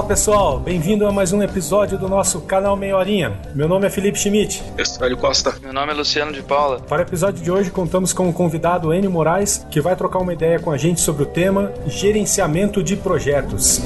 Olá pessoal, bem-vindo a mais um episódio do nosso canal Meia Horinha. Meu nome é Felipe Schmidt. Eu sou Hélio Costa. Meu nome é Luciano de Paula. Para o episódio de hoje, contamos com o convidado Enio Moraes, que vai trocar uma ideia com a gente sobre o tema gerenciamento de projetos.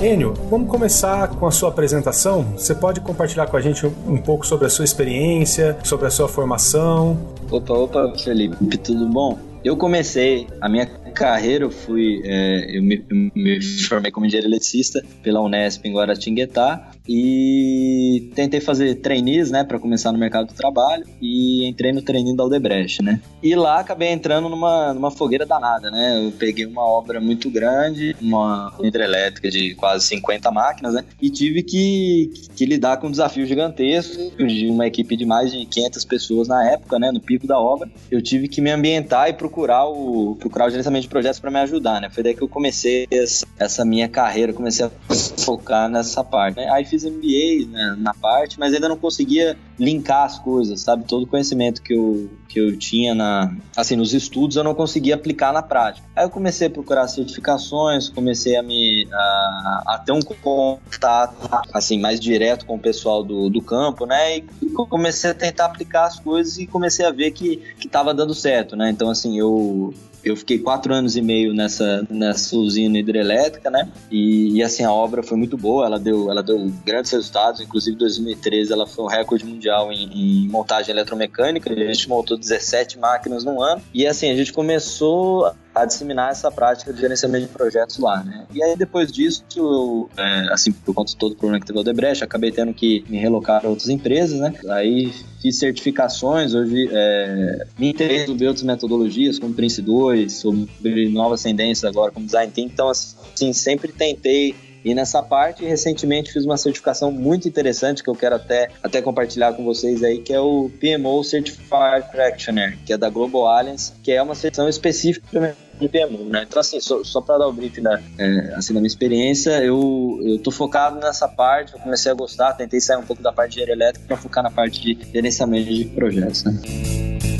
Enio, vamos começar com a sua apresentação. Você pode compartilhar com a gente um pouco sobre a sua experiência, sobre a sua formação? Opa, opa, Felipe, tudo bom? Eu comecei a minha carreira, eu fui, é, eu, me, eu, me, formei como engenheiro eletricista pela Unesp em Guaratinguetá e tentei fazer trainees, né, para começar no mercado do trabalho e entrei no treininho da Aldebrecht, né. E lá acabei entrando numa, numa fogueira danada, né. Eu peguei uma obra muito grande, uma hidrelétrica de quase 50 máquinas, né, e tive que, que lidar com um desafio gigantesco de uma equipe de mais de 500 pessoas na época, né, no pico da obra. Eu tive que me ambientar e procurar o procurar o gerenciamento projetos para me ajudar, né. Foi daí que eu comecei essa, essa minha carreira, comecei a focar nessa parte. Aí fiz MBA né, na parte, mas ainda não conseguia linkar as coisas, sabe? Todo o conhecimento que eu, que eu tinha na, assim, nos estudos eu não conseguia aplicar na prática. Aí eu comecei a procurar certificações, comecei a me a, a ter um contato assim mais direto com o pessoal do, do campo, né? E comecei a tentar aplicar as coisas e comecei a ver que estava dando certo, né? Então assim eu eu fiquei quatro anos e meio nessa, nessa usina hidrelétrica, né? E, e, assim, a obra foi muito boa, ela deu, ela deu grandes resultados, inclusive em 2013 ela foi o recorde mundial em, em, montagem eletromecânica, a gente montou 17 máquinas no ano, e assim, a gente começou a disseminar essa prática de gerenciamento de projetos lá, né? E aí depois disso, eu, é, assim, por conta de todo o problema que teve o Odebrecht, acabei tendo que me relocar para outras empresas, né? Aí fiz certificações, hoje é, me interesso sobre outras metodologias, como Prince 2, sobre novas tendências agora como Design Thinking, então assim, sempre tentei e nessa parte, recentemente fiz uma certificação muito interessante que eu quero até, até compartilhar com vocês aí, que é o PMO Certified Practitioner, que é da Global Alliance, que é uma certificação específica de PMO, né? Então, assim, só, só para dar o brief da, é, assim, da minha experiência, eu, eu tô focado nessa parte, eu comecei a gostar, tentei sair um pouco da parte de engenharia elétrica para focar na parte de gerenciamento de projetos, né?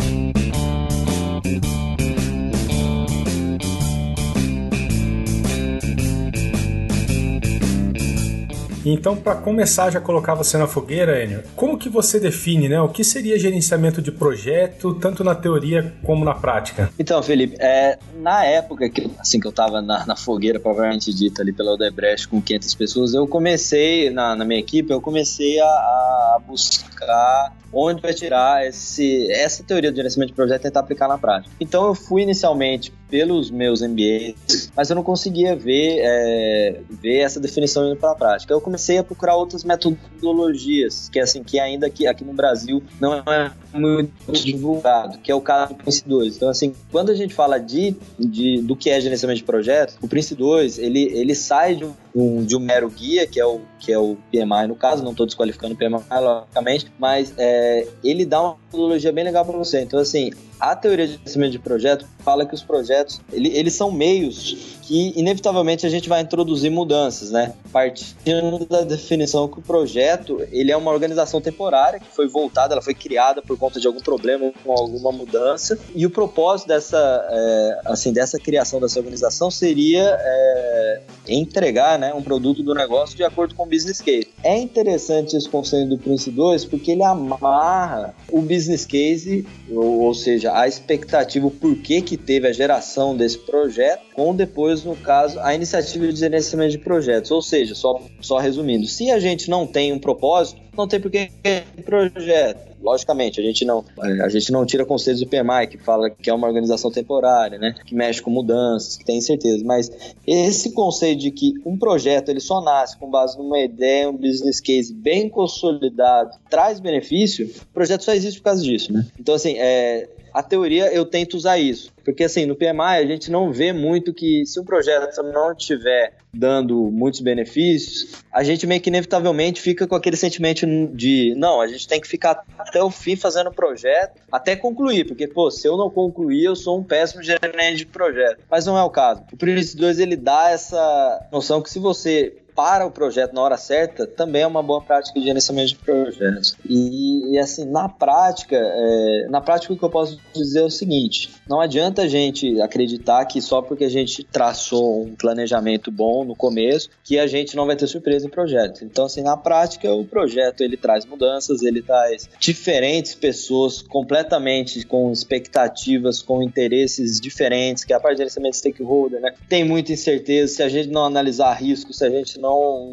Então, para começar já colocar você na fogueira, Enio, como que você define, né? O que seria gerenciamento de projeto, tanto na teoria como na prática? Então, Felipe, é, na época que, assim, que eu estava na, na, fogueira, provavelmente dita ali pela Odebrecht com 500 pessoas, eu comecei, na, na minha equipe, eu comecei a, a buscar onde vai tirar esse, essa teoria do gerenciamento de projeto e tentar aplicar na prática. Então eu fui inicialmente pelos meus MBAs, mas eu não conseguia ver, é, ver essa definição indo para a prática. Eu comecei a procurar outras metodologias, que assim, que ainda aqui, aqui no Brasil não é muito divulgado, que é o caso do Prince 2. Então, assim, quando a gente fala de, de, do que é gerenciamento de projetos, o Prince 2, ele, ele sai de um, de um mero guia, que é o, que é o PMI no caso, não estou desqualificando o PMI, logicamente, mas é, ele dá uma metodologia bem legal para você. Então, assim, a teoria de gerenciamento de projeto fala que os projetos, ele, eles são meios que inevitavelmente a gente vai introduzir mudanças, né? Partindo da definição que o projeto, ele é uma organização temporária que foi voltada, ela foi criada por conta de algum problema alguma mudança e o propósito dessa, é, assim, dessa criação dessa organização seria é, entregar, né, um produto do negócio de acordo com o business case. É interessante esse conceito do Prince 2 porque ele amarra o business case, ou, ou seja, a expectativa, o porquê que teve a geração desse projeto, com depois no caso, a iniciativa de gerenciamento de projetos. Ou seja, só, só resumindo, se a gente não tem um propósito, não tem por que projeto. Logicamente, a gente não a gente não tira conceitos do PMI, que fala que é uma organização temporária, né? Que mexe com mudanças, que tem incerteza. Mas esse conceito de que um projeto ele só nasce com base numa ideia, um business case bem consolidado, traz benefício, o projeto só existe por causa disso, né? Então, assim, é, a teoria eu tento usar isso. Porque assim, no PMI a gente não vê muito que se um projeto não estiver dando muitos benefícios, a gente meio que inevitavelmente fica com aquele sentimento de não, a gente tem que ficar até o fim fazendo o projeto, até concluir, porque pô, se eu não concluir, eu sou um péssimo gerente de projeto. Mas não é o caso. O Prince 2 ele dá essa noção que se você para o projeto na hora certa também é uma boa prática de gerenciamento de projetos. E, e assim, na prática, é, na prática o que eu posso dizer é o seguinte: não adianta a gente acreditar que só porque a gente traçou um planejamento bom no começo que a gente não vai ter surpresa em projeto. Então, assim, na prática, o projeto ele traz mudanças, ele traz diferentes pessoas completamente com expectativas, com interesses diferentes, que é a parte de gerenciamento de stakeholder, né? Tem muita incerteza, se a gente não analisar risco, se a gente não,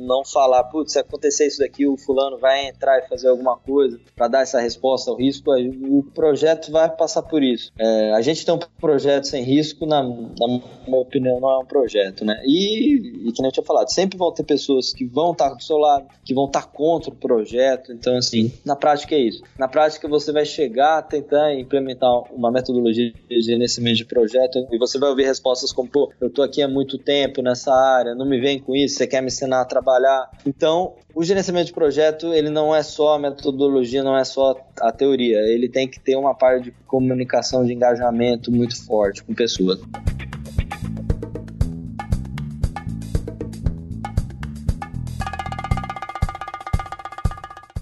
não falar, putz, se acontecer isso daqui, o fulano vai entrar e fazer alguma coisa para dar essa resposta ao risco, o projeto vai passar por isso. É, a gente tem um projeto sem risco, na, na minha opinião, não é um projeto, né? E, e que nem eu tinha falado, sempre vão ter pessoas que vão estar do seu lado, que vão estar contra o projeto, então assim, na prática é isso. Na prática você vai chegar a tentar implementar uma metodologia de gerenciamento de projeto e você vai ouvir respostas como, pô, eu tô aqui há muito tempo nessa área, não me vem com isso, você quer me ensinar a trabalhar. Então, o gerenciamento de projeto, ele não é só a metodologia, não é só a teoria, ele tem que ter uma parte de comunicação, de engajamento muito forte com pessoas.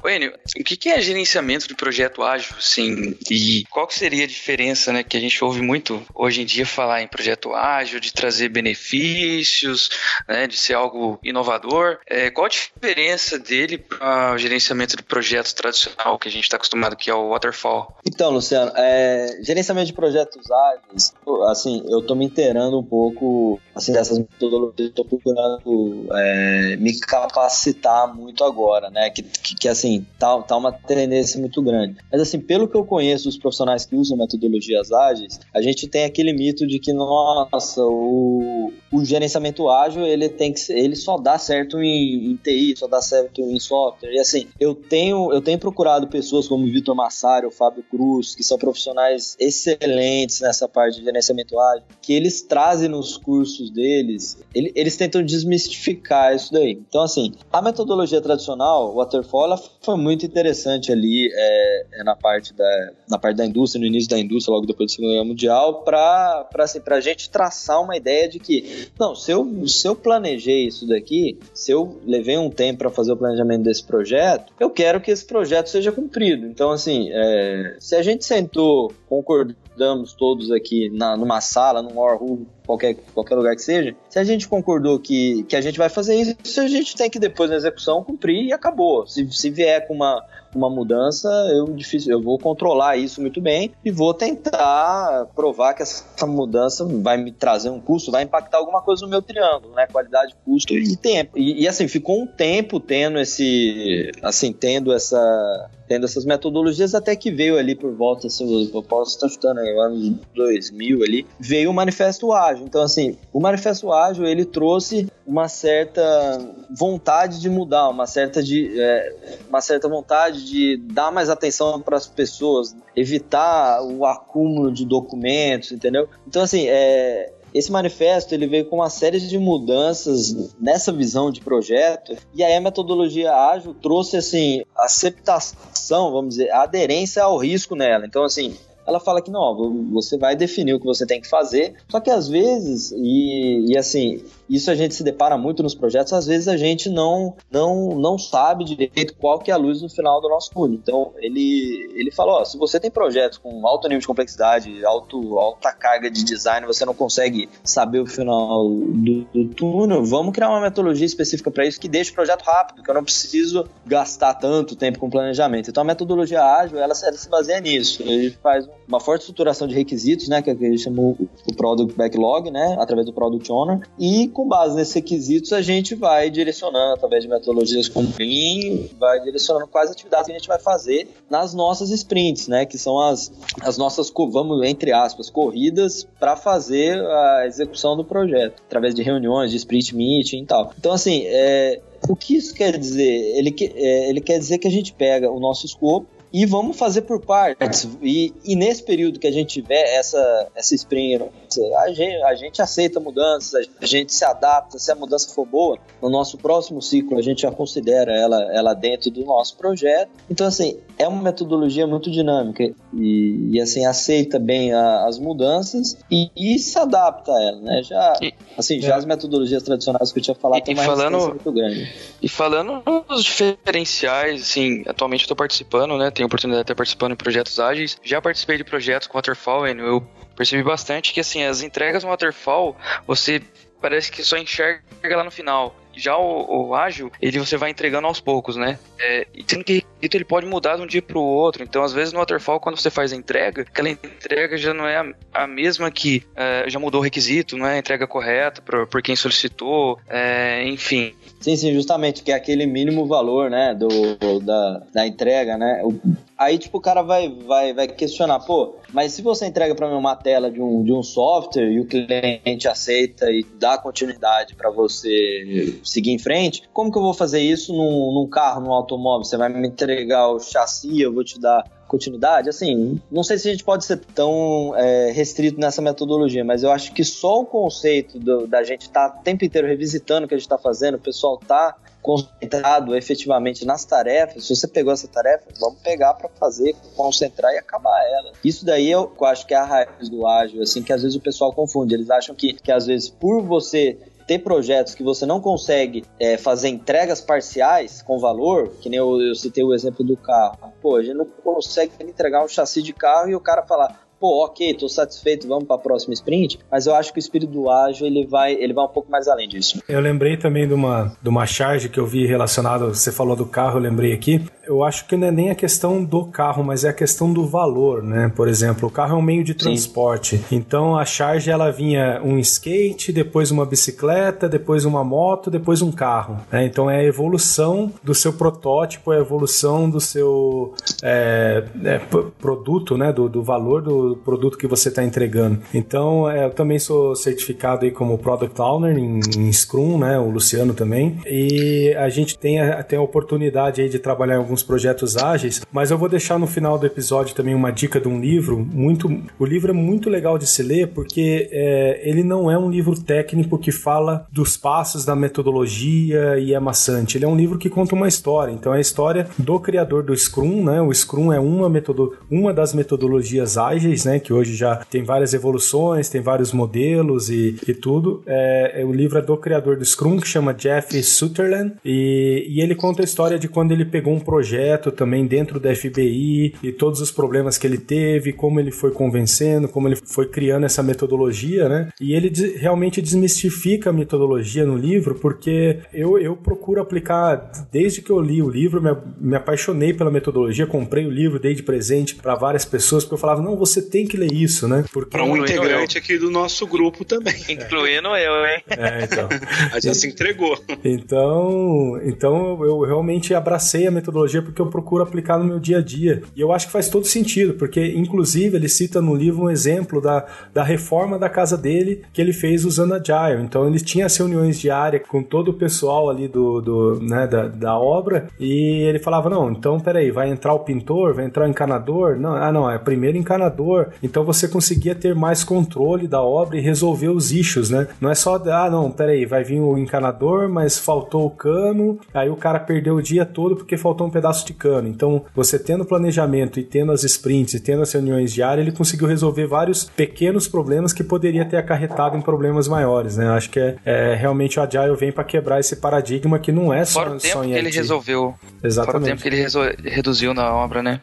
Enio, o que é gerenciamento de projeto ágil, sim? E qual que seria a diferença, né, que a gente ouve muito hoje em dia falar em projeto ágil, de trazer benefícios, né, de ser algo inovador? É, qual a diferença dele para o gerenciamento de projetos tradicional que a gente está acostumado, que é o waterfall? Então, Luciano, é, gerenciamento de projetos ágeis, assim, eu estou me inteirando um pouco assim, dessas metodologias, estou procurando é, me capacitar muito agora, né? Que, que, que assim, tá, tá uma tendência muito grande. Mas assim, pelo que eu conheço dos profissionais que usam metodologias ágeis, a gente tem aquele mito de que, nossa, o, o gerenciamento ágil, ele tem que ele só dá certo em, em TI, só dá certo em software. E assim, eu tenho, eu tenho procurado pessoas como o Vitor Massari, o Fábio Cruz, que são profissionais excelentes nessa parte de gerenciamento ágil, que eles trazem nos cursos deles, ele, eles tentam desmistificar isso daí. Então, assim, a metodologia tradicional, o Waterfall, foi foi muito interessante ali é, é, na, parte da, na parte da indústria, no início da indústria, logo depois da Segunda Guerra Mundial, para assim, a gente traçar uma ideia de que, não, se eu, se eu planejei isso daqui, se eu levei um tempo para fazer o planejamento desse projeto, eu quero que esse projeto seja cumprido. Então, assim, é, se a gente sentou, concordamos todos aqui na, numa sala, num war room, qualquer, qualquer lugar que seja, se a gente concordou que, que a gente vai fazer isso, a gente tem que depois na execução cumprir e acabou. Se, se vier com uma, uma mudança, eu, difícil, eu vou controlar isso muito bem e vou tentar provar que essa mudança vai me trazer um custo, vai impactar alguma coisa no meu triângulo, né? Qualidade, custo e tempo. E, e assim, ficou um tempo tendo esse, assim, tendo essa tendo essas metodologias até que veio ali por volta, assim, eu posso estar chutando aí, anos 2000 ali, veio o Manifesto Ágil. Então, assim, o Manifesto Ágil, ele trouxe uma certa vontade de mudar, uma certa, de, é, uma certa vontade de dar mais atenção para as pessoas, evitar o acúmulo de documentos, entendeu? Então, assim, é, esse manifesto ele veio com uma série de mudanças nessa visão de projeto e aí a metodologia ágil trouxe assim aceptação, vamos dizer, aderência ao risco nela. Então assim, ela fala que não, você vai definir o que você tem que fazer, só que às vezes, e, e assim, isso a gente se depara muito nos projetos, às vezes a gente não não não sabe direito qual que é a luz no final do nosso túnel. Então, ele ele falou, se você tem projetos com alto nível de complexidade, alto, alta carga de design, você não consegue saber o final do, do túnel, vamos criar uma metodologia específica para isso que deixe o projeto rápido, que eu não preciso gastar tanto tempo com planejamento. Então, a metodologia ágil, ela, ela se baseia nisso. Ele faz uma forte estruturação de requisitos, né, que é a gente chama o Product Backlog, né, através do Product Owner, e com base nesses requisitos a gente vai direcionando através de metodologias como Lean, vai direcionando quais atividades que a gente vai fazer nas nossas sprints, né, que são as, as nossas, vamos, entre aspas, corridas para fazer a execução do projeto, através de reuniões, de sprint meeting e tal. Então, assim, é, o que isso quer dizer? Ele, é, ele quer dizer que a gente pega o nosso escopo, e vamos fazer por partes. E, e nesse período que a gente tiver essa, essa sprint, a gente, a gente aceita mudanças, a gente se adapta, se a mudança for boa, no nosso próximo ciclo a gente já considera ela, ela dentro do nosso projeto. Então, assim, é uma metodologia muito dinâmica e, e assim, aceita bem a, as mudanças e, e, se adapta a ela, né? Já, e, assim, já é. as metodologias tradicionais que eu tinha falado têm uma falando, muito grande. E falando nos diferenciais, assim, atualmente eu estou participando, né? Tenho oportunidade de estar participando em projetos ágeis. Já participei de projetos com Waterfall, eu percebi bastante que, assim, as entregas no Waterfall, você parece que só enxerga lá no final. Já o, o ágil, ele você vai entregando aos poucos, né? É, sendo que ele pode mudar de um dia para o outro. Então, às vezes no waterfall, quando você faz a entrega, aquela entrega já não é a, mesma que é, já mudou o requisito, não é a entrega correta por, por quem solicitou, é, enfim. Sim, sim, justamente, que é aquele mínimo valor, né, do, da, da entrega, né? Aí, tipo, o cara vai, vai, vai questionar, pô, mas se você entrega para mim uma tela de um, de um software e o cliente aceita e dá continuidade para você seguir em frente, como que eu vou fazer isso num, num carro, num automóvel? Você vai me entregar o chassi, eu vou te dar continuidade, assim, não sei se a gente pode ser tão é, restrito nessa metodologia, mas eu acho que só o conceito do, da gente estar tá o tempo inteiro revisitando o que a gente está fazendo, o pessoal tá concentrado efetivamente nas tarefas, se você pegou essa tarefa, vamos pegar para fazer, concentrar e acabar ela. Isso daí eu, eu acho que é a raiz do ágil, assim, que às vezes o pessoal confunde. Eles acham que, que às vezes por você ter projetos que você não consegue é, fazer entregas parciais com valor, que nem eu, eu citei o exemplo do carro. Pô, a gente não consegue entregar um chassi de carro e o cara falar, pô, ok, tô satisfeito, vamos para a próxima sprint, mas eu acho que o espírito do ágil ele vai, ele vai um pouco mais além disso. Eu lembrei também de uma, de uma charge que eu vi relacionada, você falou do carro, eu lembrei aqui. Eu acho que não é nem a questão do carro, mas é a questão do valor, né? Por exemplo, o carro é um meio de transporte. Sim. Então a charge ela vinha um skate, depois uma bicicleta, depois uma moto, depois um carro. Né? Então é a evolução do seu protótipo, é a evolução do seu é, é, produto, né? Do, do valor do produto que você está entregando. Então, é, eu também sou certificado aí como Product Owner em, em, Scrum, né? O Luciano também. E a gente tem até a oportunidade aí de trabalhar em alguns projetos ágeis, mas eu vou deixar no final do episódio também uma dica de um livro muito... O livro é muito legal de se ler porque é, ele não é um livro técnico que fala dos passos da metodologia e é maçante. Ele é um livro que conta uma história. Então, é a história do criador do Scrum, né? O Scrum é uma, metodo... uma das metodologias ágeis né? Que hoje já tem várias evoluções, tem vários modelos e, e tudo. É, é, o livro é do criador do Scrum, que chama Jeff Sutherland, e, e ele conta a história de quando ele pegou um projeto também dentro da FBI e todos os problemas que ele teve, como ele foi convencendo, como ele foi criando essa metodologia, né? E ele realmente desmistifica a metodologia no livro, porque eu, eu procuro aplicar, desde que eu li o livro, me, me apaixonei pela metodologia, comprei o livro, dei de presente para várias pessoas, porque eu falava, não, você tem que ler isso, né? Para um integrante aqui do nosso grupo também. Incluindo eu, hein? É, então. a já se entregou. Então, então eu realmente abracei a metodologia porque eu procuro aplicar no meu dia a dia. E eu acho que faz todo sentido, porque inclusive ele cita no livro um exemplo da, da reforma da casa dele que ele fez usando Agile. Então ele tinha as reuniões diárias com todo o pessoal ali do, do né, da, da obra e ele falava: não, então peraí, vai entrar o pintor, vai entrar o encanador? Não, ah, não, é primeiro encanador então você conseguia ter mais controle da obra e resolver os issues, né? Não é só, ah, não, peraí, vai vir o encanador, mas faltou o cano, aí o cara perdeu o dia todo porque faltou um pedaço de cano. Então, você tendo planejamento e tendo as sprints e tendo as reuniões diárias, ele conseguiu resolver vários pequenos problemas que poderia ter acarretado em problemas maiores, né? Acho que é, é realmente o Agile vem para quebrar esse paradigma que não é só, Fora o tempo que ele resolveu. Exatamente. Fora o tempo que ele reduziu na obra, né?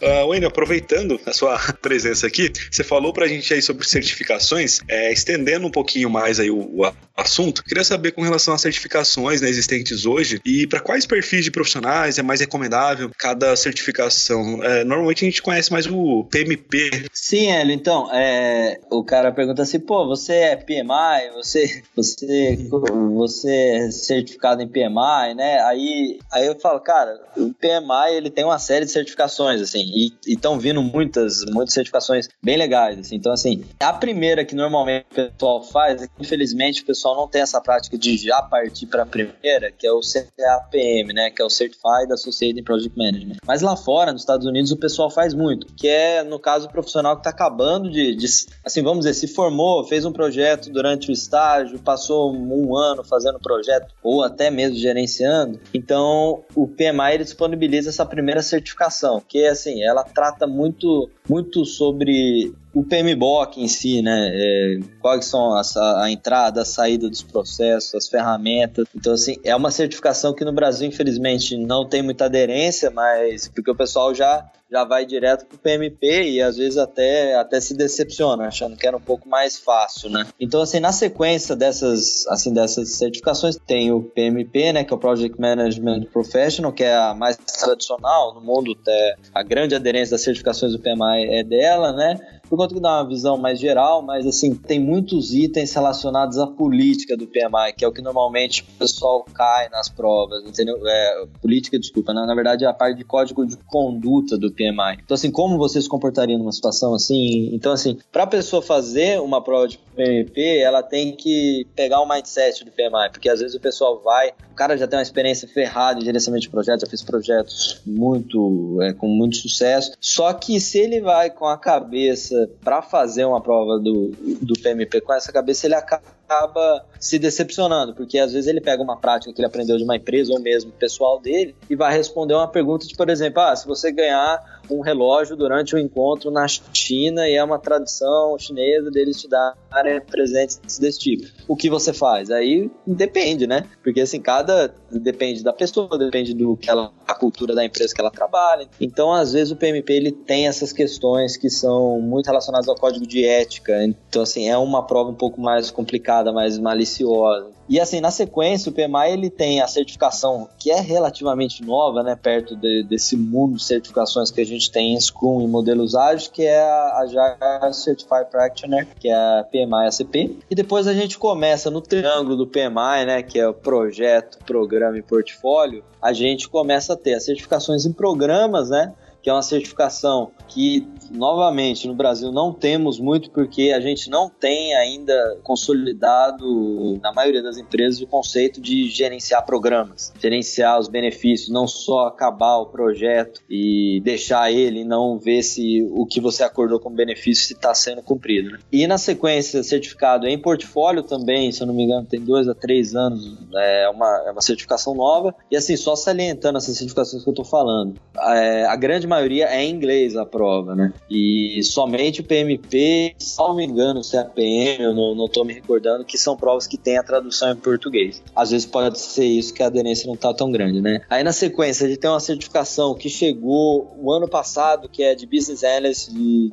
Uh, Wayne, aproveitando a sua presença aqui, você falou pra gente aí sobre certificações, é, estendendo um pouquinho mais aí o, o, assunto, queria saber com relação às certificações né, existentes hoje e para quais perfis de profissionais é mais recomendável cada certificação. É, normalmente a gente conhece mais o PMP. Sim, Hélio, então, é, o cara pergunta assim, pô, você é PMI, você, você, você é certificado em PMI, né? Aí, aí eu falo, cara, o PMI ele tem uma série de certificações, assim, e estão vindo muitas, muitas certificaçções bem legais. Assim. Então, assim, a primeira que normalmente o pessoal faz, é infelizmente o pessoal não tem essa prática de já partir para a primeira, que é o CAPM, né? Que é o Certified Associated Project Management. Mas lá fora, nos Estados Unidos, o pessoal faz muito, que é, no caso, o profissional que está acabando de, de, assim, vamos dizer, se formou, fez um projeto durante o estágio, passou um ano fazendo projeto, ou até mesmo gerenciando. Então, o PMI ele disponibiliza essa primeira certificação, que assim, ela trata muito, muito sobre o PMBOK em si, né? É, quais são a, entrada, a saída dos processos, as ferramentas. Então, assim, é uma certificação que no Brasil, infelizmente, não tem muita aderência, mas porque o pessoal já já vai direto pro PMP e às vezes até, até se decepciona, achando que era um pouco mais fácil, né? Então, assim, na sequência dessas, assim, dessas certificações, tem o PMP, né, que é o Project Management Professional, que é a mais tradicional no mundo, até a grande aderência das certificações do PMI é dela, né? Por conta que dá uma visão mais geral, mas assim, tem muitos itens relacionados à política do PMI, que é o que normalmente o pessoal cai nas provas, entendeu? É, política, desculpa, na, na verdade é a parte de código de conduta do PMI. Então, assim, como você se comportaria numa situação assim? Então, assim, para a pessoa fazer uma prova de PMP, ela tem que pegar o mindset do PMI, porque às vezes o pessoal vai, cara já tem uma experiência ferrada em gerenciamento de projetos, já fez projetos muito, é, com muito sucesso, só que se ele vai com a cabeça para fazer uma prova do, do PMP com essa cabeça, ele acaba acaba se decepcionando, porque às vezes ele pega uma prática que ele aprendeu de uma empresa ou mesmo pessoal dele e vai responder uma pergunta de, por exemplo, ah, se você ganhar um relógio durante um encontro na China e é uma tradição chinesa deles te darem presentes desse tipo, o que você faz? Aí depende, né? Porque assim, cada depende da pessoa, depende do que ela, a cultura da empresa que ela trabalha. Então, às vezes o PMP ele tem essas questões que são muito relacionadas ao código de ética. Então, assim, é uma prova um pouco mais complicada mais maliciosa. E assim, na sequência, o PMI ele tem a certificação que é relativamente nova, né, perto de, desse mundo de certificações que a gente tem em Scrum e modelos ágeis, que é a, a Certified Practitioner, que é a PMI ACP. E depois a gente começa no triângulo do PMI, né, que é o projeto, programa e portfólio, a gente começa a ter as certificações em programas, né, que é uma certificação que, novamente, no Brasil não temos muito porque a gente não tem ainda consolidado, na maioria das empresas, o conceito de gerenciar programas, gerenciar os benefícios, não só acabar o projeto e deixar ele não ver se o que você acordou como benefício está sendo cumprido. Né? E na sequência, certificado em portfólio também, se eu não me engano, tem dois a três anos, é uma, é uma certificação nova. E assim, só salientando essas certificações que eu estou falando, é, a grande maioria é em inglês a prova, né? E somente o PMP, se não me engano, o CAPM, eu não, não tô me recordando, que são provas que têm a tradução em português. Às vezes pode ser isso que a aderência não tá tão grande, né? Aí na sequência, a gente tem uma certificação que chegou o ano passado, que é de Business Analyst, de,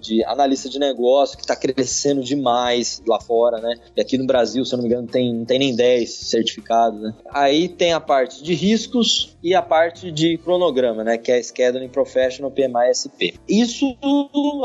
de analista de negócio, que tá crescendo demais lá fora, né? E aqui no Brasil, se eu não me engano, tem, tem nem 10 certificados, né? Aí tem a parte de riscos e a parte de cronograma, né? Que é a Scheduling Professional PMI SP. Isso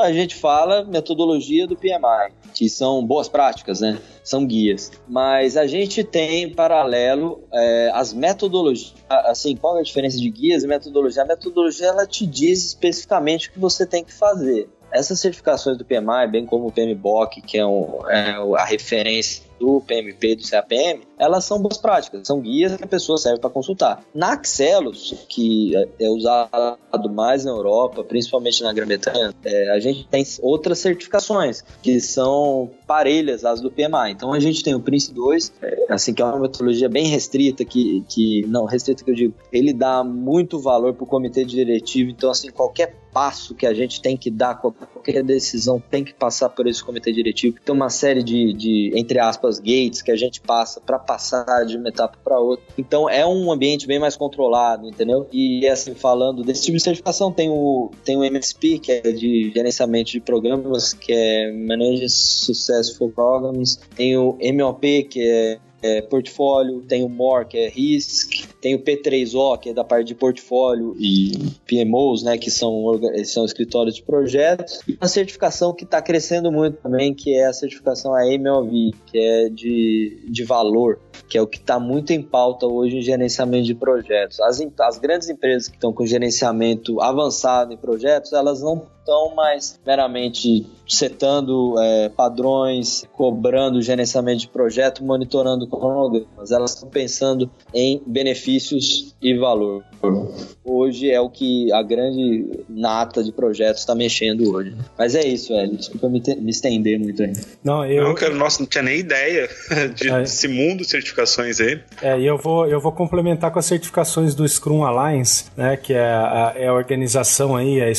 a gente fala metodologia do PMI, que são boas práticas, né? São guias. Mas a gente tem em paralelo é, as metodologias. Assim, qual é a diferença de guias e metodologia? A metodologia ela te diz especificamente o que você tem que fazer. Essas certificações do PMI, bem como o PMBOK, que é, um, é a referência do PMP do CAPM, elas são boas práticas, são guias que a pessoa serve para consultar. Na Axelos, que é usado mais na Europa, principalmente na Grã-Bretanha, é, a gente tem outras certificações que são parelhas às do PMI. Então a gente tem o Prince 2, é, assim que é uma metodologia bem restrita, que, que não restrita que eu digo, ele dá muito valor para o comitê diretivo. Então assim qualquer passo que a gente tem que dar, qualquer decisão tem que passar por esse comitê diretivo. Tem uma série de, de entre aspas, gates que a gente passa para passar de uma etapa para outra. Então é um ambiente bem mais controlado, entendeu? E assim, falando desse tipo de certificação, tem o, tem o MSP, que é de gerenciamento de programas, que é Manage Successful Programs, tem o MOP, que é é portfólio, tem o MOR, que é RISC, tem o P3O, que é da parte de portfólio e PMOs, né, que são, são escritórios de projetos, e uma certificação que está crescendo muito também, que é a certificação AMLV, que é de, de valor, que é o que está muito em pauta hoje em gerenciamento de projetos. As, as grandes empresas que estão com gerenciamento avançado em projetos, elas não estão mais meramente setando é, padrões, cobrando gerenciamento de projeto, monitorando cronogramas. Elas estão pensando em benefícios e valor. Hoje é o que a grande nata de projetos está mexendo hoje. Mas é isso, velho. Desculpa me, me estender muito aí. Não, eu. Não, cara, nossa, não tinha nem ideia de, é. desse mundo de certificações aí. É, e eu vou, eu vou complementar com as certificações do Scrum Alliance, né? Que é a, é a organização aí, é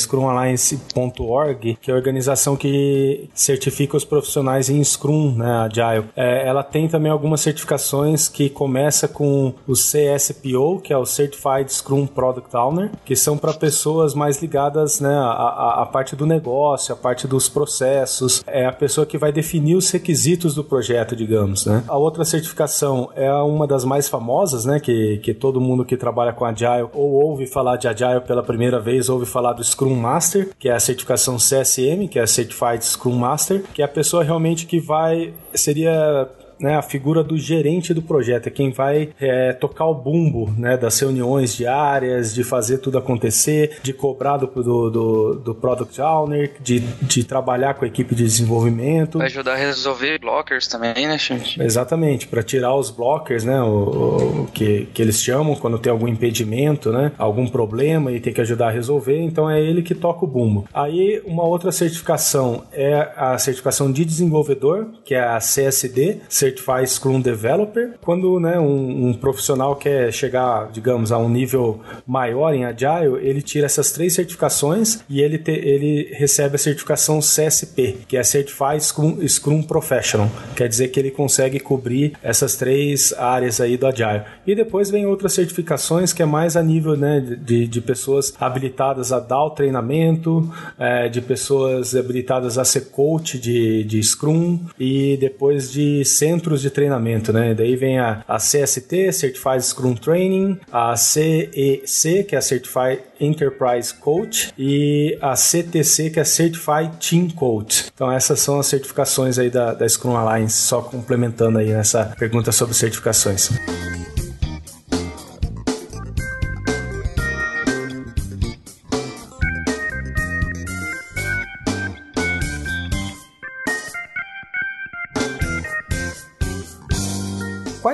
scrumalliance.org, que é a organização que certifica os profissionais em Scrum, né, Agile. É, ela tem também algumas certificações que começa com o CSPO, que é o Certified Scrum Product Owner, que são para pessoas mais ligadas né, à, à, parte do negócio, à parte dos processos. É a pessoa que vai definir os requisitos do projeto, digamos. Né? A outra certificação é uma das mais famosas, né, que, que todo mundo que trabalha com Agile ou ouve falar de Agile pela primeira vez, ouve falar do Scrum Master, que é a certificação CSM, que é a Certified Scrum Master, que é a pessoa realmente que vai seria né, a figura do gerente do projeto, é quem vai é, tocar o bumbo né, das reuniões diárias, de fazer tudo acontecer, de cobrar do, do, do, do Product Owner, de, de trabalhar com a equipe de desenvolvimento. Vai ajudar a resolver blockers também, né, gente? Exatamente, para tirar os blockers, né, o, o, que, que eles chamam quando tem algum impedimento, né, algum problema e tem que ajudar a resolver, então é ele que toca o bumbo. Aí uma outra certificação é a certificação de desenvolvedor, que é a CSD, Certified Scrum Developer. Quando né, um, um, profissional quer chegar, digamos, a um nível maior em Agile, ele tira essas três certificações e ele, te, ele recebe a certificação CSP, que é Certified Scrum, Scrum Professional. Quer dizer que ele consegue cobrir essas três áreas aí do Agile. E depois vem outras certificações que é mais a nível né, de, de pessoas habilitadas a dar o treinamento, é, de pessoas habilitadas a ser coach de, de Scrum e depois de centro centros de treinamento, né? Daí vem a, a CST, Certified Scrum Training, a CEC, que é a Certified Enterprise Coach, e a CTC, que é a Certified Team Coach. Então essas são as certificações aí da, da Scrum Alliance, só complementando aí nessa pergunta sobre certificações.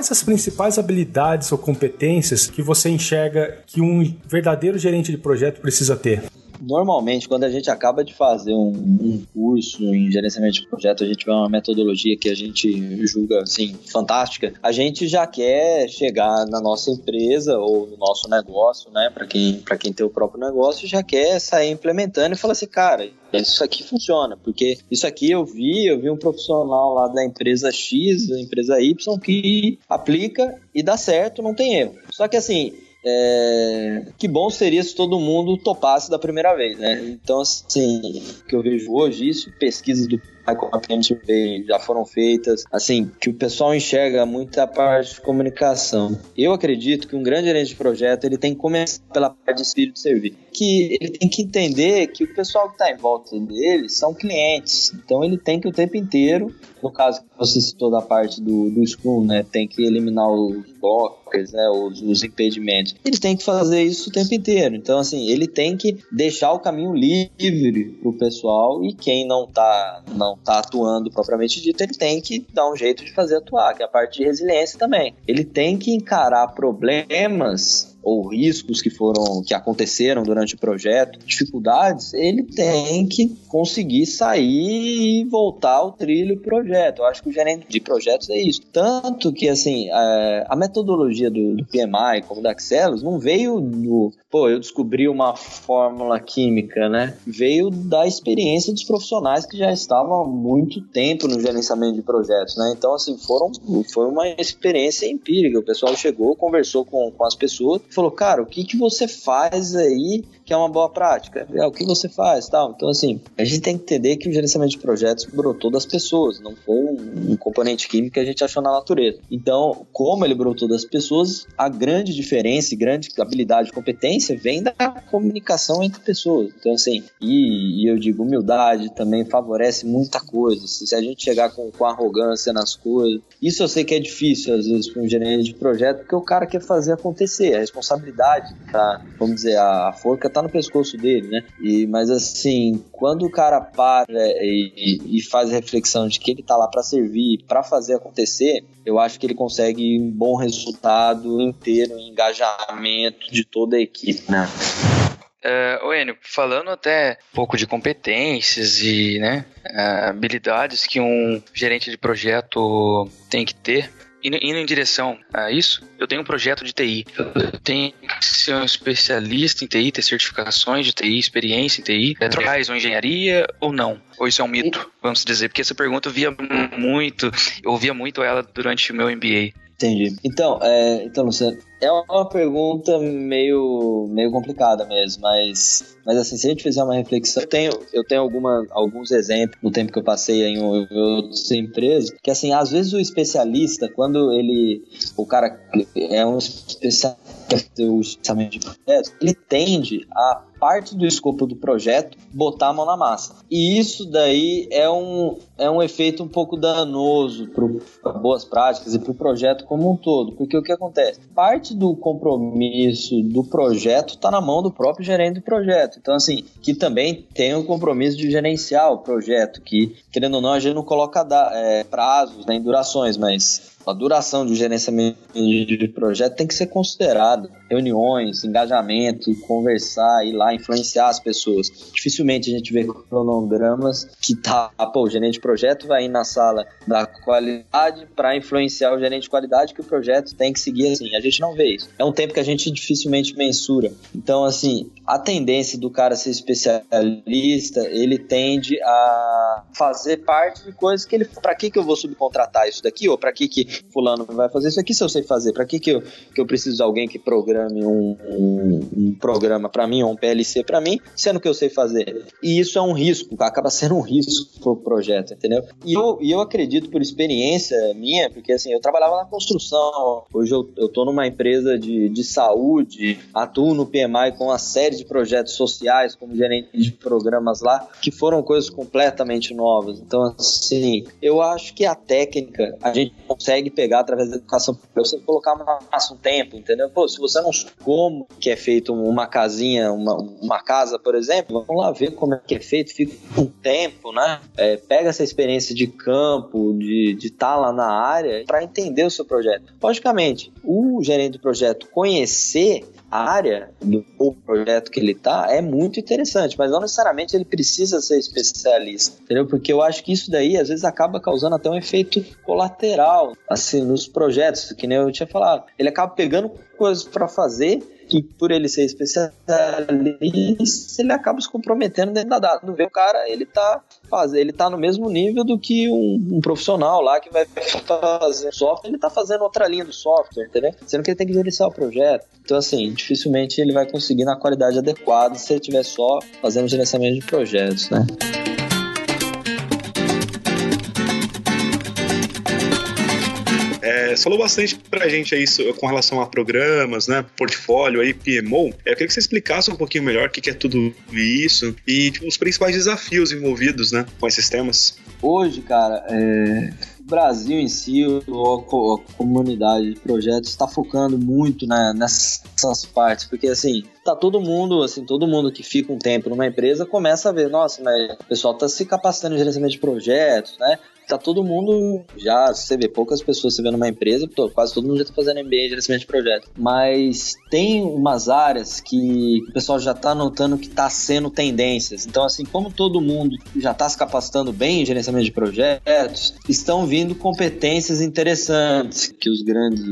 Quais as principais habilidades ou competências que você enxerga que um verdadeiro gerente de projeto precisa ter? Normalmente, quando a gente acaba de fazer um, um, curso em gerenciamento de projeto, a gente vê uma metodologia que a gente julga assim fantástica. A gente já quer chegar na nossa empresa ou no nosso negócio, né? Para quem quem tem o próprio negócio, já quer sair implementando e falar assim, cara, isso aqui funciona, porque isso aqui eu vi, eu vi um profissional lá da empresa X, da empresa Y que aplica e dá certo, não tem erro. Só que assim, é, que bom seria se todo mundo topasse da primeira vez, né? Então, assim, que eu vejo hoje, isso, pesquisas do ICOM Survey já foram feitas, assim, que o pessoal enxerga muita parte de comunicação. Eu acredito que um grande gerente de projeto, ele tem que começar pela parte de espírito de serviço. Que ele tem que entender que o pessoal que está em volta dele são clientes. Então ele tem que o tempo inteiro, no caso que você citou da parte do, do Scrum, né, tem que eliminar os blockers, né, os, os impedimentos. Ele tem que fazer isso o tempo inteiro. Então, assim, ele tem que deixar o caminho livre pro pessoal e quem não tá, não tá atuando propriamente dito, ele tem que dar um jeito de fazer atuar, que é a parte de resiliência também. Ele tem que encarar problemas ou riscos que foram que aconteceram durante o projeto, dificuldades, ele tem que conseguir sair e voltar ao trilho projeto. Eu acho que o gerente de projetos é isso. Tanto que assim, a, a metodologia do, do, PMI, como da Axelos, não veio do, pô, eu descobri uma fórmula química, né? Veio da experiência dos profissionais que já estavam há muito tempo no gerenciamento de projetos, né? Então, assim, foram, foi uma experiência empírica. O pessoal chegou, conversou com, com as pessoas, falou, cara, o que, que você faz aí que é uma boa prática? É, o que você faz tal. Então, assim, a gente tem que entender que o gerenciamento de projetos brotou das pessoas, não foi um, um componente químico que a gente achou na natureza. Então, como ele brotou das pessoas, a grande diferença e grande habilidade e competência vem da comunicação entre pessoas. Então, assim, e, e eu digo, humildade também favorece muita coisa. Se, se a gente chegar com, com arrogância nas coisas, isso eu sei que é difícil, às vezes, para um gerente de projeto, porque o cara quer fazer acontecer. A responsabilidade, tá, vamos dizer, a, a forca tá no pescoço dele, né? E, mas assim, quando o cara para e, e faz a reflexão de que ele tá lá para servir, para fazer acontecer, eu acho que ele consegue um bom resultado inteiro, um engajamento de toda a equipe, né? Uh, Enio, falando até um pouco de competências e né, habilidades que um gerente de projeto tem que ter, indo, indo em direção a isso, eu tenho um projeto de TI. Eu tenho que ser um especialista em TI, ter certificações de TI, experiência em TI, Petrobras ou engenharia ou não? Ou isso é um mito, vamos dizer? Porque essa pergunta eu via muito, eu ouvia muito ela durante o meu MBA. Entendi. Então, é, então Luciano, é uma pergunta meio, meio complicada mesmo, mas, mas assim, se a gente fizer uma reflexão, eu tenho, eu tenho alguma, alguns exemplos no tempo que eu passei em outras empresas, que assim, às vezes o especialista, quando ele, o cara é um especialista o de projetos, ele tende a parte do escopo do projeto botar a mão na massa. E isso daí é um, é um efeito um pouco danoso para boas práticas e para o projeto como um todo. Porque o que acontece? Parte do compromisso do projeto está na mão do próprio gerente do projeto. Então, assim, que também tem o um compromisso de gerenciar o projeto, que, querendo ou não, a gente não coloca é, prazos nem durações, mas a duração de gerenciamento de projeto tem que ser considerada. Reuniões, engajamento, conversar, ir lá, influenciar as pessoas. Dificilmente a gente vê cronogramas que tá, pô, o gerente de projeto vai ir na sala da qualidade para influenciar o gerente de qualidade que o projeto tem que seguir assim. A gente não vê isso. É um tempo que a gente dificilmente mensura. Então, assim, a tendência do cara ser especialista, ele tende a fazer parte de coisas que ele. Para que, que eu vou subcontratar isso daqui? Ou para que, que fulano vai fazer isso aqui se eu sei fazer? Para que, que, eu, que eu preciso de alguém que programe um, um, um programa para mim ou um PLC para mim, sendo que eu sei fazer? E isso é um risco, acaba sendo um risco pro projeto, entendeu? E eu, e eu acredito por experiência minha, porque assim, eu trabalhava na construção, hoje eu, eu tô numa empresa de, de saúde, atuo no PMI com uma série de projetos sociais como gerente de programas lá, que foram coisas completamente novas. Então, assim, eu acho que a técnica a gente consegue consegue pegar através da educação. Você colocar massa um tempo, entendeu? Pô, se você não como que é feito uma casinha, uma, uma casa, por exemplo, vamos lá ver como é que é feito, fica um tempo, né? É, pega essa experiência de campo, de estar tá lá na área, para entender o seu projeto. Logicamente, o gerente do projeto conhecer área do projeto que ele está é muito interessante, mas não necessariamente ele precisa ser especialista, entendeu? Porque eu acho que isso daí às vezes acaba causando até um efeito colateral, assim, nos projetos, que nem eu tinha falado. Ele acaba pegando coisas para fazer e por ele ser especialista, ele acaba se comprometendo dentro da data. Quando vê o cara, ele tá fazendo, ele tá no mesmo nível do que um, um, profissional lá que vai fazer software, ele tá fazendo outra linha do software, entendeu? Sendo que ele tem que gerenciar o projeto. Então, assim, dificilmente ele vai conseguir na qualidade adequada se ele estiver só fazendo gerenciamento de projetos, né? É, falou bastante pra gente aí com relação a programas, né? Portfólio aí, PMO. É, eu queria que você explicasse um pouquinho melhor o que, é tudo isso e tipo, os principais desafios envolvidos, né? Com esses temas. Hoje, cara, é, o Brasil em si, a comunidade de projetos está focando muito né, nessas partes, porque assim, tá todo mundo, assim, todo mundo que fica um tempo numa empresa começa a ver, nossa, mas o pessoal tá se capacitando em gerenciamento de projetos, né? Tá todo mundo já, você vê poucas pessoas se vê numa empresa, quase todo mundo já tá fazendo MBA em gerenciamento de projeto. Mas tem umas áreas que o pessoal já tá notando que tá sendo tendências. Então, assim, como todo mundo já tá se capacitando bem em gerenciamento de projetos, estão vindo competências interessantes que os grandes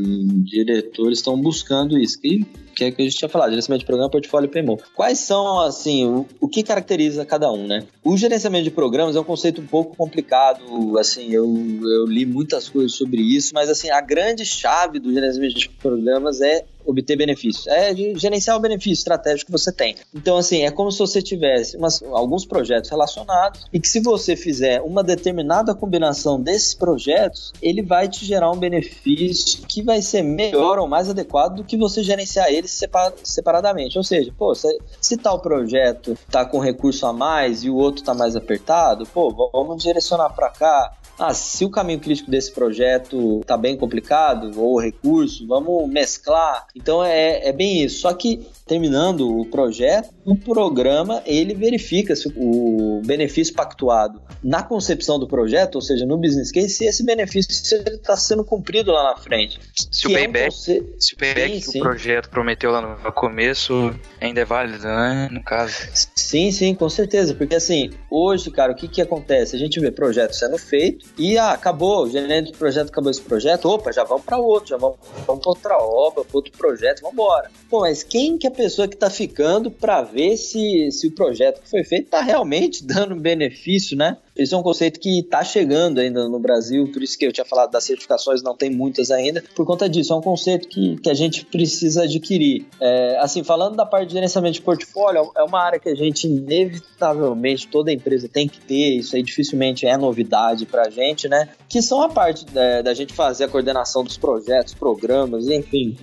diretores estão buscando isso. Que que é que a gente tinha falado, gerenciamento de programa, portfólio e PMO. Quais são, assim, o, o, que caracteriza cada um, né? O gerenciamento de programas é um conceito um pouco complicado, assim, eu, eu li muitas coisas sobre isso, mas, assim, a grande chave do gerenciamento de programas é obter benefícios, é de gerenciar o benefício estratégico que você tem. Então, assim, é como se você tivesse umas, alguns projetos relacionados e que se você fizer uma determinada combinação desses projetos, ele vai te gerar um benefício que vai ser melhor ou mais adequado do que você gerenciar eles separadamente. Ou seja, pô, se, se tal projeto tá com recurso a mais e o outro tá mais apertado, pô, vamos direcionar para cá ah, se o caminho crítico desse projeto tá bem complicado, ou recurso, vamos mesclar. Então é, é bem isso. Só que terminando o projeto, o programa ele verifica se o benefício pactuado na concepção do projeto, ou seja, no business case, se esse benefício está sendo cumprido lá na frente. Se o payback, é um conce... se o payback sim, que sim. o projeto prometeu lá no começo ainda é válido, né? No caso. Sim, sim, com certeza. Porque assim, hoje, cara, o que, que acontece? A gente vê projeto sendo feito e ah, acabou, o gerente do projeto acabou esse projeto, opa, já vamos para outro, já vamos, vamos para outra obra, para outro projeto, vamos embora. Pô, mas quem que é a pessoa que está ficando para ver se, se o projeto que foi feito está realmente dando benefício, né? Esse é um conceito que está chegando ainda no Brasil, por isso que eu tinha falado das certificações, não tem muitas ainda, por conta disso. É um conceito que, que a gente precisa adquirir. É, assim, falando da parte de gerenciamento de portfólio, é uma área que a gente, inevitavelmente, toda empresa tem que ter, isso aí dificilmente é novidade para a gente, né? Que são a parte da, da gente fazer a coordenação dos projetos, programas, enfim,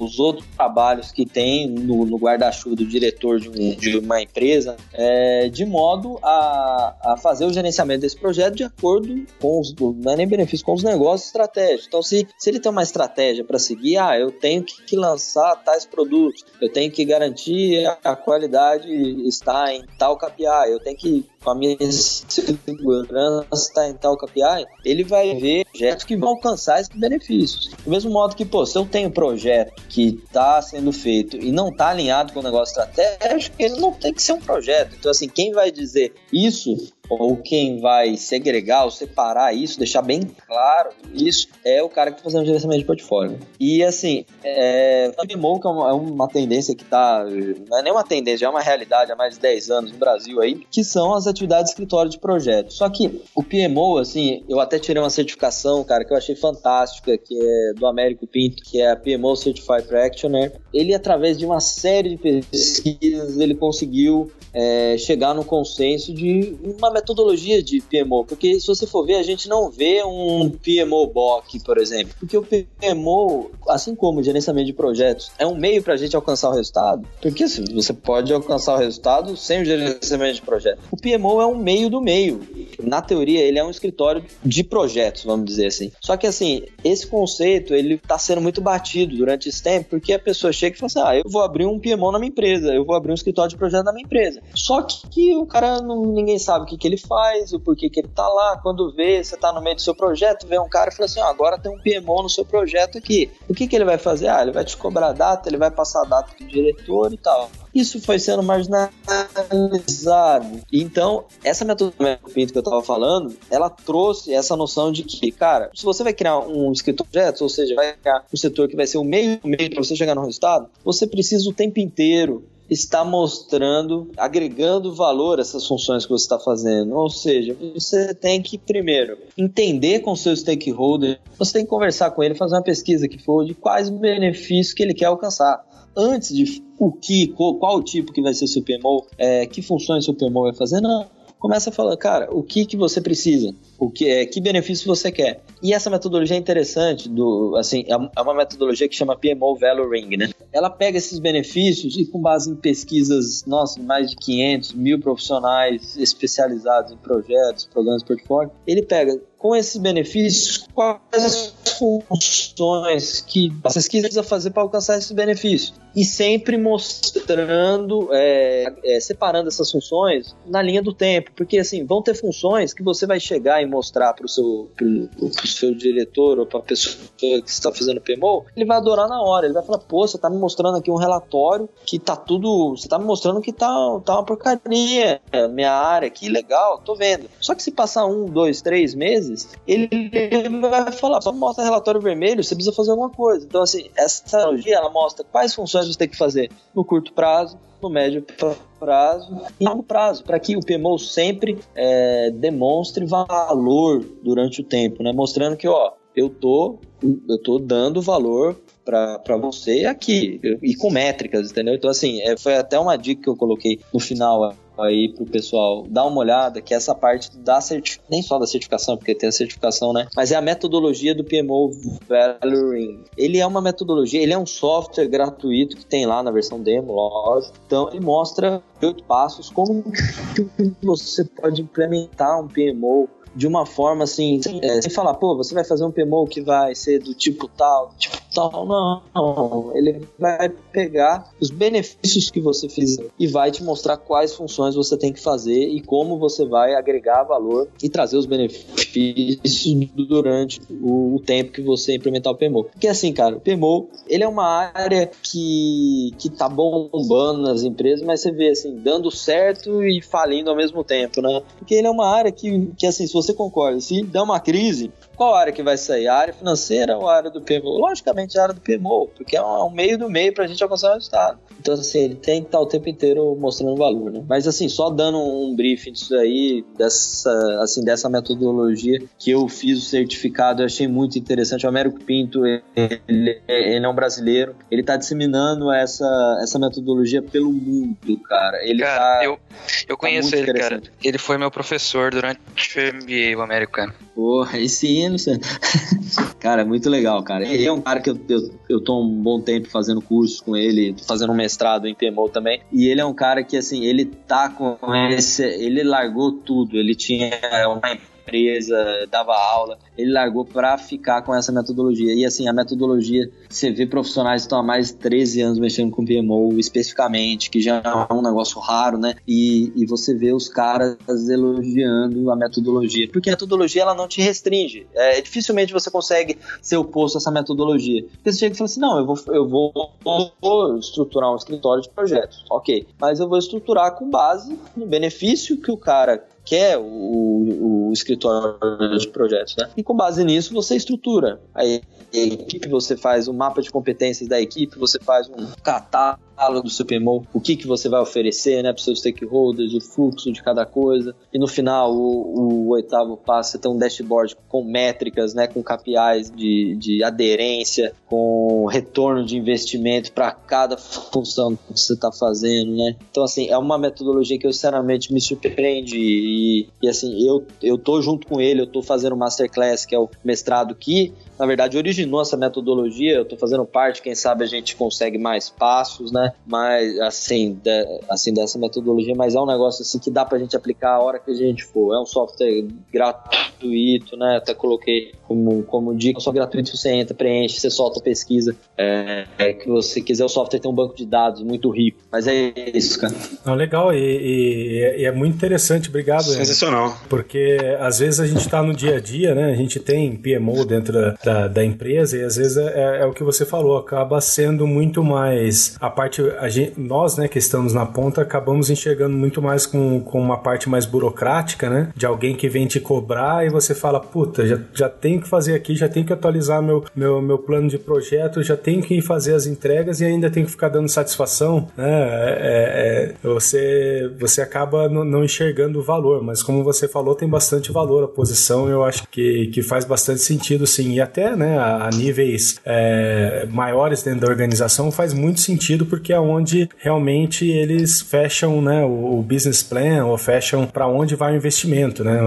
os outros trabalhos que tem no, no guarda-chuva do diretor de, um, de uma empresa, é, de modo a, a fazer o gerenciamento desse projeto de acordo com os, não é nem benefício, com os negócios estratégicos. Então, se, se ele tem uma estratégia para seguir, ah, eu tenho que, que, lançar tais produtos, eu tenho que garantir a, a qualidade está em tal KPI, eu tenho que com a minha segurança está em tal KPI, ele vai ver projetos que vão alcançar esses benefícios. Do mesmo modo que, pô, se eu tenho um projeto que está sendo feito e não está alinhado com o negócio estratégico, ele não tem que ser um projeto. Então, assim, quem vai dizer isso ou quem vai segregar ou separar isso, deixar bem claro isso, é o cara que está fazendo gerenciamento de portfólio. E assim, é, PMO que é uma, é uma tendência que está, não é nem uma tendência, é uma realidade há mais de 10 anos no Brasil aí, que são as atividades de escritório de projeto. Só que o PMO, assim, eu até tirei uma certificação, cara, que eu achei fantástica, que é do Américo Pinto, que é a PMO Certified Practitioner. Ele, através de uma série de pesquisas, ele conseguiu é, chegar no consenso de uma metodologia de PMO, porque se você for ver, a gente não vê um PMO BOK, por exemplo, porque o PMO, assim como o gerenciamento de projetos, é um meio para a gente alcançar o resultado, porque você pode alcançar o resultado sem o gerenciamento de projetos. O PMO é um meio do meio. Na teoria, ele é um escritório de projetos, vamos dizer assim. Só que assim, esse conceito, ele está sendo muito batido durante esse tempo, porque a pessoa chega e fala assim, ah, eu vou abrir um PMO na minha empresa, eu vou abrir um escritório de projeto na minha empresa. Só que, que o cara, não, ninguém sabe o que, que ele faz, o porquê que ele tá lá. Quando vê, você tá no meio do seu projeto, vê um cara e fala assim: ah, agora tem um PMO no seu projeto aqui. O que, que ele vai fazer? Ah, ele vai te cobrar a data, ele vai passar a data pro diretor e tal. Isso foi sendo marginalizado. Então, essa metodologia que eu estava falando, ela trouxe essa noção de que, cara, se você vai criar um escritório de projetos, ou seja, vai criar um setor que vai ser o meio meio para você chegar no resultado, você precisa o tempo inteiro está mostrando, agregando valor a essas funções que você está fazendo. Ou seja, você tem que, primeiro, entender com seus stakeholders, você tem que conversar com ele, fazer uma pesquisa que for de quais benefícios que ele quer alcançar. Antes de o que, qual, qual o tipo que vai ser seu PMO, é, que funções seu PMO vai fazer, não começa a falar, cara, o que que você precisa? O que é, que benefício você quer? E essa metodologia é interessante, do, assim, é, é uma metodologia que chama PMO Value Ring, né? Ela pega esses benefícios e com base em pesquisas, nossa, mais de 500 mil profissionais especializados em projetos, programas de portfólio, ele pega com esses benefícios, quais as funções que a pesquisa precisa fazer para alcançar esses benefícios. E sempre mostrando, é, é, separando essas funções na linha do tempo. Porque, assim, vão ter funções que você vai chegar e mostrar para o seu, seu diretor ou para a pessoa que está fazendo PMO, ele vai adorar na hora. Ele vai falar, pô, você está me mostrando aqui um relatório que tá tudo... Você está me mostrando que tá, tá uma porcaria. Minha área, que legal, tô vendo. Só que se passar um, dois, três meses, vezes, ele, vai falar, só mostra relatório vermelho, você precisa fazer alguma coisa. Então, assim, essa analogia, ela mostra quais funções você tem que fazer no curto prazo, no médio prazo e no longo prazo, para que o PMO sempre é, demonstre valor durante o tempo, né? Mostrando que, ó, eu tô, eu tô dando valor para você aqui e com métricas, entendeu? Então, assim, é, foi até uma dica que eu coloquei no final aí pro pessoal dar uma olhada, que é essa parte da certificação, nem só da certificação, porque tem a certificação, né? Mas é a metodologia do PMO Valoring. Ele é uma metodologia, ele é um software gratuito que tem lá na versão demo, lógico. Então ele mostra oito passos como você pode implementar um PMO de uma forma assim, é, sem falar, pô, você vai fazer um PMO que vai ser do tipo tal, do tipo tal. Não, não. Ele vai pegar os benefícios que você fizer e vai te mostrar quais funções você tem que fazer e como você vai agregar valor e trazer os benefícios durante o, o tempo que você implementar o PMO. Porque assim, cara, o PMO, ele é uma área que, que tá bombando nas empresas, mas você vê assim, dando certo e falindo ao mesmo tempo, né? Porque ele é uma área que, que assim, se você concorda, se der uma crise, qual área que vai sair? A área financeira ou a área do PMO? Logicamente a área do PMO, porque é um meio do meio para a gente alcançar o resultado. Então, assim, ele tem que estar o tempo inteiro mostrando valor, né? Mas, assim, só dando um briefing disso aí, dessa, assim, dessa metodologia que eu fiz o certificado, eu achei muito interessante. O Américo Pinto, ele, ele é um brasileiro, ele está disseminando essa, essa metodologia pelo mundo, cara. Ele cara, tá, eu, eu tá conheço ele, cara. Ele foi meu professor durante o MBA, o americano. Porra, esse Luciano. cara, muito legal, cara. Ele é um cara que eu, eu, eu tô um bom tempo fazendo cursos com ele, fazendo um mestrado em PMO também. E ele é um cara que, assim, ele tá com esse. Ele largou tudo. Ele tinha uma empresa, dava aula, ele largou para ficar com essa metodologia. E assim, a metodologia, você vê profissionais que estão há mais de 13 anos mexendo com PMO especificamente, que já é um negócio raro, né? E, e você vê os caras elogiando a metodologia, porque a metodologia ela não te restringe. É, dificilmente você consegue ser oposto a essa metodologia. Porque você chega e fala assim: não, eu vou, eu vou, vou estruturar um escritório de projetos, ok, mas eu vou estruturar com base no benefício que o cara quer o, o escritório de projetos, né? E com base nisso você estrutura a equipe, você faz um mapa de competências da equipe, você faz um catálogo do seu PMO, o que, que você vai oferecer né, para seus stakeholders, o fluxo de cada coisa. E no final, o, o oitavo passo é ter um dashboard com métricas, né, com KPIs de, de aderência, com retorno de investimento para cada função que você está fazendo. Né? Então, assim, é uma metodologia que eu sinceramente me surpreende. E, assim, eu, eu tô junto com ele, eu tô fazendo o Masterclass, que é o mestrado que na verdade, originou essa metodologia. Eu estou fazendo parte, quem sabe a gente consegue mais passos, né? Mas, assim, de, assim, dessa metodologia, mas é um negócio assim que dá para a gente aplicar a hora que a gente for. É um software gratuito, né? Até coloquei como, como dica, só gratuito, você entra, preenche, você solta a pesquisa. É, é, que você quiser, o software tem um banco de dados muito rico. Mas é isso, cara. Não, legal, e, e, e é muito interessante, obrigado. Sensacional. Porque às vezes a gente está no dia a dia, né? A gente tem PMO dentro da, da empresa e às vezes é, é, é, o que você falou, acaba sendo muito mais a parte, a gente, nós, né, que estamos na ponta, acabamos enxergando muito mais com, com uma parte mais burocrática, né? De alguém que vem te cobrar e você fala, puta, já, já tenho que fazer aqui, já tenho que atualizar meu, meu, meu plano de projeto, já tenho que fazer as entregas e ainda tenho que ficar dando satisfação, né? É, é, você, você acaba não enxergando o valor, mas como você falou, tem bastante valor a posição, eu acho que, que faz bastante sentido sim. E até né, a, a níveis é, maiores dentro da organização faz muito sentido porque é onde realmente eles fecham né, o, o business plan ou fecham para onde vai o investimento. Né?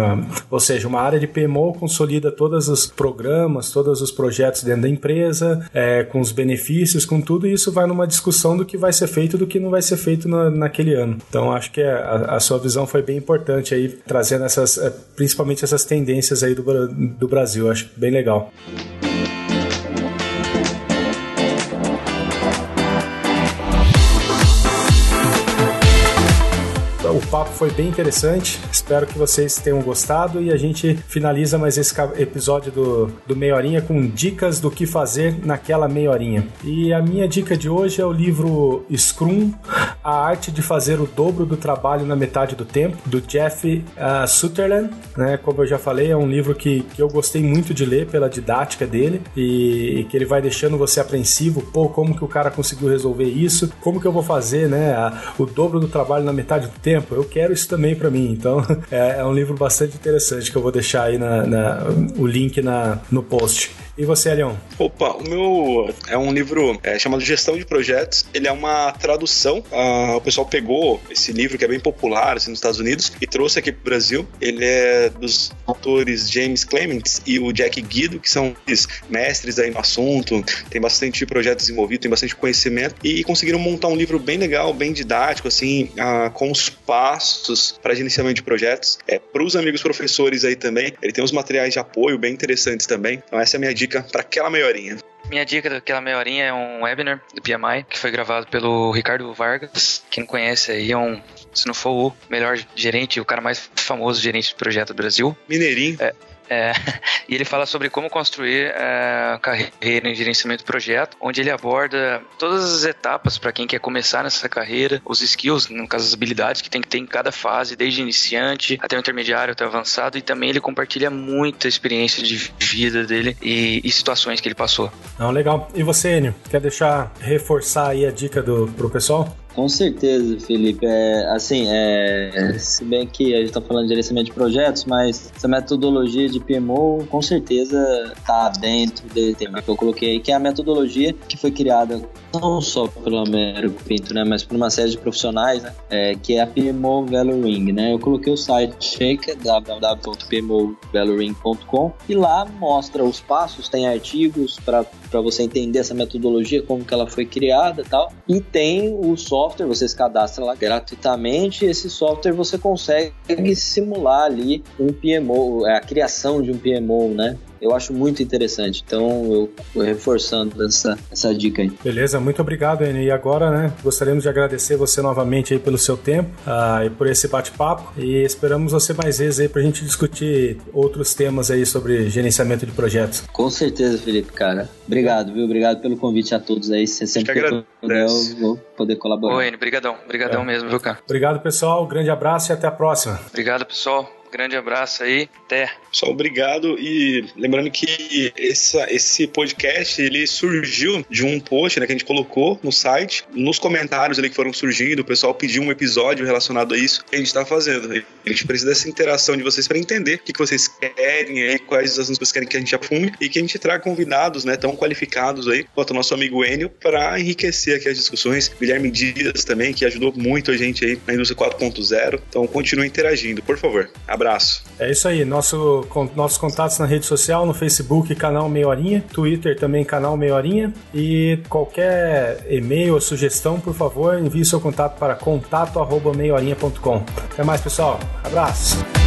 Ou seja, uma área de PMO consolida todos os programas, todos os projetos dentro da empresa, é, com os benefícios, com tudo, isso vai numa discussão do que vai ser feito do que não vai ser feito na, naquele ano. Então acho que a, a, sua visão foi bem importante aí, trazendo essas, é, principalmente essas tendências aí do, do Brasil. Acho bem legal. Thank you. Papo foi bem interessante. Espero que vocês tenham gostado e a gente finaliza mais esse episódio do, do Meia Horinha com dicas do que fazer naquela meia horinha. E a minha dica de hoje é o livro Scrum, A Arte de Fazer o Dobro do Trabalho na Metade do Tempo, do Jeff uh, Sutherland. Né? Como eu já falei, é um livro que, que eu gostei muito de ler pela didática dele e, e que ele vai deixando você apreensivo. Pô, como que o cara conseguiu resolver isso? Como que eu vou fazer né, a, o dobro do trabalho na metade do tempo? Eu quero isso também para mim. Então é, é, um livro bastante interessante que eu vou deixar aí na, na o link na, no post. E você, Leon? Opa, o meu é um livro é, chamado Gestão de Projetos. Ele é uma tradução. Ah, o pessoal pegou esse livro que é bem popular assim, nos Estados Unidos e trouxe aqui para o Brasil. Ele é dos autores James Clements e o Jack Guido, que são mestres aí no assunto. Tem bastante projetos envolvidos, tem bastante conhecimento e conseguiram montar um livro bem legal, bem didático, assim, ah, com os passos para gerenciamento de projetos. É para os amigos professores aí também. Ele tem uns materiais de apoio bem interessantes também. Então essa é a minha dica para aquela meia horinha. Minha dica daquela meia horinha é um webinar do PMI, que foi gravado pelo Ricardo Vargas. Quem não conhece aí é um, se não for o melhor gerente, o cara mais famoso gerente de projeto do Brasil. Mineirinho. É, é, e ele fala sobre como construir a é, carreira em gerenciamento de projeto, onde ele aborda todas as etapas para quem quer começar nessa carreira, os skills, no caso as habilidades que tem que ter em cada fase, desde iniciante até o intermediário, até o avançado, e também ele compartilha muita experiência de vida dele e, e situações que ele passou. Não, legal. E você, Enio, quer deixar reforçar aí a dica do, pro pessoal? Com certeza, Felipe. É, assim, é, se bem que a gente está falando de gerenciamento de projetos, mas essa metodologia de PMO com certeza está dentro desse tema que eu coloquei aí, que é a metodologia que foi criada não só pelo Américo Pinto, né, mas por uma série de profissionais, né, é, que é a PMO Valoring, né? Eu coloquei o site www.pmovaloring.com e lá mostra os passos, tem artigos para você entender essa metodologia, como que ela foi criada, tal, e tem o software, você se cadastra lá gratuitamente, esse software você consegue simular ali um PMO, é, a criação de um PMO, né? Eu acho muito interessante. Então, eu vou reforçando essa, essa dica aí. Beleza, muito obrigado, Enio. E agora, né, gostaríamos de agradecer você novamente aí pelo seu tempo uh, e por esse bate-papo. E esperamos você mais vezes aí pra gente discutir outros temas aí sobre gerenciamento de projetos. Com certeza, Felipe, cara. Obrigado, viu? Obrigado pelo convite a todos aí. Você sempre que puder, eu vou poder colaborar. Oi, Enio, brigadão. Brigadão é. mesmo, viu, cara? Obrigado, pessoal. Grande abraço e até a próxima. Obrigado, pessoal. Grande abraço aí, até. Pessoal, obrigado. E lembrando que essa, esse podcast ele surgiu de um post né, que a gente colocou no site. Nos comentários ali que foram surgindo, o pessoal pediu um episódio relacionado a isso que a gente está fazendo. A gente precisa dessa interação de vocês para entender o que, que vocês querem, aí, quais as vocês querem que a gente afunde e que a gente traga convidados né, tão qualificados aí, quanto o nosso amigo Enio, para enriquecer aqui as discussões. Guilherme Dias também, que ajudou muito a gente aí na indústria 4.0. Então continue interagindo, por favor. Abraço. É isso aí. Nosso, com, nossos contatos na rede social, no Facebook, canal Meia Horinha, Twitter também, canal Meia Horinha. E qualquer e-mail ou sugestão, por favor, envie seu contato para contato.meiorinha.com. Até mais, pessoal. Abraço.